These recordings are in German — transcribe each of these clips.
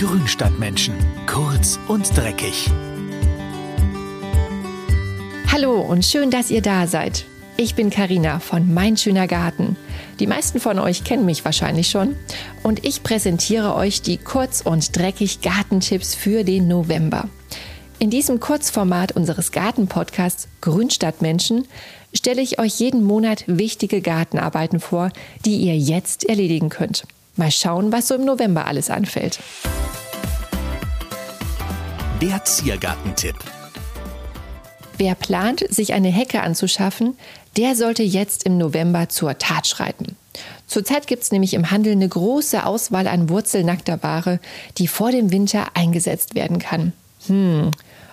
Grünstadtmenschen. Kurz und dreckig. Hallo und schön, dass ihr da seid. Ich bin Karina von Mein schöner Garten. Die meisten von euch kennen mich wahrscheinlich schon und ich präsentiere euch die kurz und dreckig Gartentipps für den November. In diesem Kurzformat unseres Gartenpodcasts Grünstadtmenschen stelle ich euch jeden Monat wichtige Gartenarbeiten vor, die ihr jetzt erledigen könnt. Mal schauen, was so im November alles anfällt. Der Ziergartentipp. Wer plant, sich eine Hecke anzuschaffen, der sollte jetzt im November zur Tat schreiten. Zurzeit gibt es nämlich im Handel eine große Auswahl an wurzelnackter Ware, die vor dem Winter eingesetzt werden kann. Hm,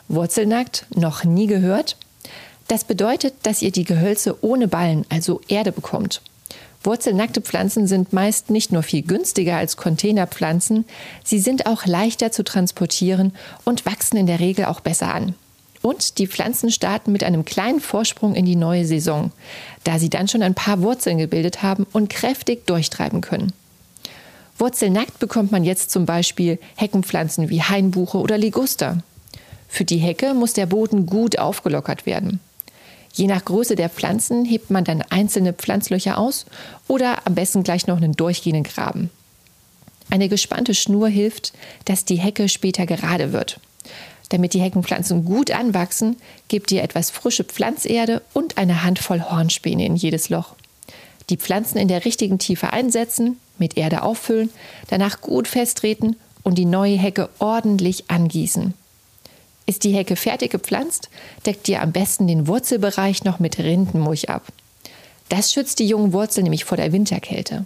Wurzelnackt noch nie gehört? Das bedeutet, dass ihr die Gehölze ohne Ballen, also Erde, bekommt. Wurzelnackte Pflanzen sind meist nicht nur viel günstiger als Containerpflanzen, sie sind auch leichter zu transportieren und wachsen in der Regel auch besser an. Und die Pflanzen starten mit einem kleinen Vorsprung in die neue Saison, da sie dann schon ein paar Wurzeln gebildet haben und kräftig durchtreiben können. Wurzelnackt bekommt man jetzt zum Beispiel Heckenpflanzen wie Hainbuche oder Liguster. Für die Hecke muss der Boden gut aufgelockert werden. Je nach Größe der Pflanzen hebt man dann einzelne Pflanzlöcher aus oder am besten gleich noch einen durchgehenden Graben. Eine gespannte Schnur hilft, dass die Hecke später gerade wird. Damit die Heckenpflanzen gut anwachsen, gebt ihr etwas frische Pflanzerde und eine Handvoll Hornspäne in jedes Loch. Die Pflanzen in der richtigen Tiefe einsetzen, mit Erde auffüllen, danach gut festtreten und die neue Hecke ordentlich angießen. Ist die Hecke fertig gepflanzt, deckt ihr am besten den Wurzelbereich noch mit Rindenmulch ab. Das schützt die jungen Wurzeln nämlich vor der Winterkälte.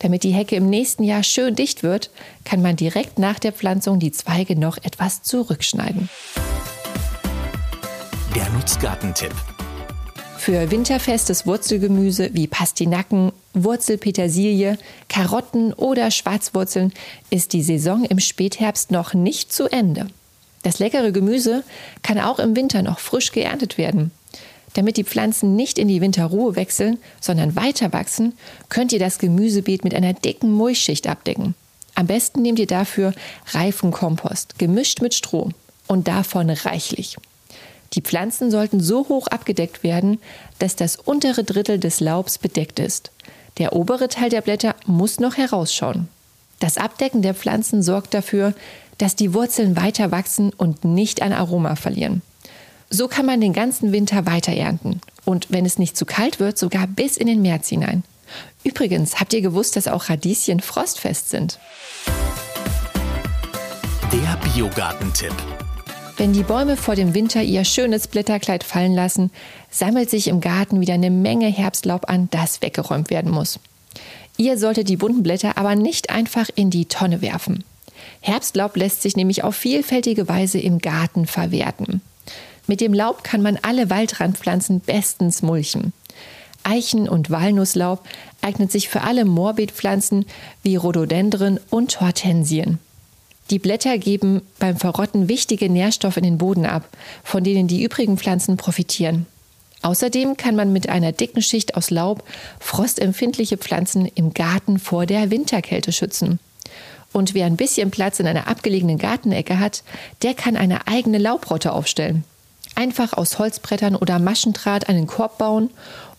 Damit die Hecke im nächsten Jahr schön dicht wird, kann man direkt nach der Pflanzung die Zweige noch etwas zurückschneiden. Der Nutzgartentipp. Für winterfestes Wurzelgemüse wie Pastinaken, Wurzelpetersilie, Karotten oder Schwarzwurzeln ist die Saison im Spätherbst noch nicht zu Ende. Das leckere Gemüse kann auch im Winter noch frisch geerntet werden. Damit die Pflanzen nicht in die Winterruhe wechseln, sondern weiter wachsen, könnt ihr das Gemüsebeet mit einer dicken Mulchschicht abdecken. Am besten nehmt ihr dafür reifen Kompost, gemischt mit Stroh und davon reichlich. Die Pflanzen sollten so hoch abgedeckt werden, dass das untere Drittel des Laubs bedeckt ist. Der obere Teil der Blätter muss noch herausschauen. Das Abdecken der Pflanzen sorgt dafür, dass die Wurzeln weiter wachsen und nicht an Aroma verlieren. So kann man den ganzen Winter weiter ernten und wenn es nicht zu kalt wird, sogar bis in den März hinein. Übrigens, habt ihr gewusst, dass auch Radieschen frostfest sind? Der Biogartentipp. Wenn die Bäume vor dem Winter ihr schönes Blätterkleid fallen lassen, sammelt sich im Garten wieder eine Menge Herbstlaub an, das weggeräumt werden muss. Ihr solltet die bunten Blätter aber nicht einfach in die Tonne werfen. Herbstlaub lässt sich nämlich auf vielfältige Weise im Garten verwerten. Mit dem Laub kann man alle Waldrandpflanzen bestens mulchen. Eichen- und Walnusslaub eignet sich für alle Morbidpflanzen wie Rhododendren und Hortensien. Die Blätter geben beim Verrotten wichtige Nährstoffe in den Boden ab, von denen die übrigen Pflanzen profitieren. Außerdem kann man mit einer dicken Schicht aus Laub frostempfindliche Pflanzen im Garten vor der Winterkälte schützen. Und wer ein bisschen Platz in einer abgelegenen Gartenecke hat, der kann eine eigene Laubrotte aufstellen. Einfach aus Holzbrettern oder Maschendraht einen Korb bauen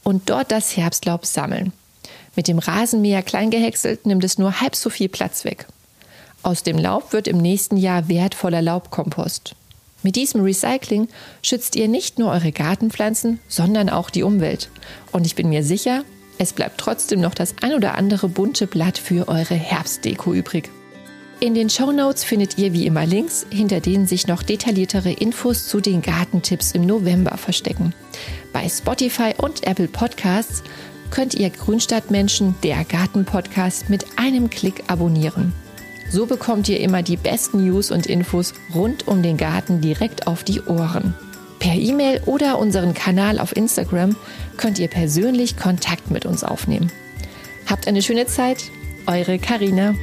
und dort das Herbstlaub sammeln. Mit dem Rasenmäher klein gehäckselt nimmt es nur halb so viel Platz weg. Aus dem Laub wird im nächsten Jahr wertvoller Laubkompost. Mit diesem Recycling schützt ihr nicht nur eure Gartenpflanzen, sondern auch die Umwelt. Und ich bin mir sicher, es bleibt trotzdem noch das ein oder andere bunte Blatt für eure Herbstdeko übrig. In den Show Notes findet ihr wie immer Links, hinter denen sich noch detailliertere Infos zu den Gartentipps im November verstecken. Bei Spotify und Apple Podcasts könnt ihr Grünstadtmenschen, der Gartenpodcast, mit einem Klick abonnieren. So bekommt ihr immer die besten News und Infos rund um den Garten direkt auf die Ohren. Per E-Mail oder unseren Kanal auf Instagram könnt ihr persönlich Kontakt mit uns aufnehmen. Habt eine schöne Zeit, eure Karina.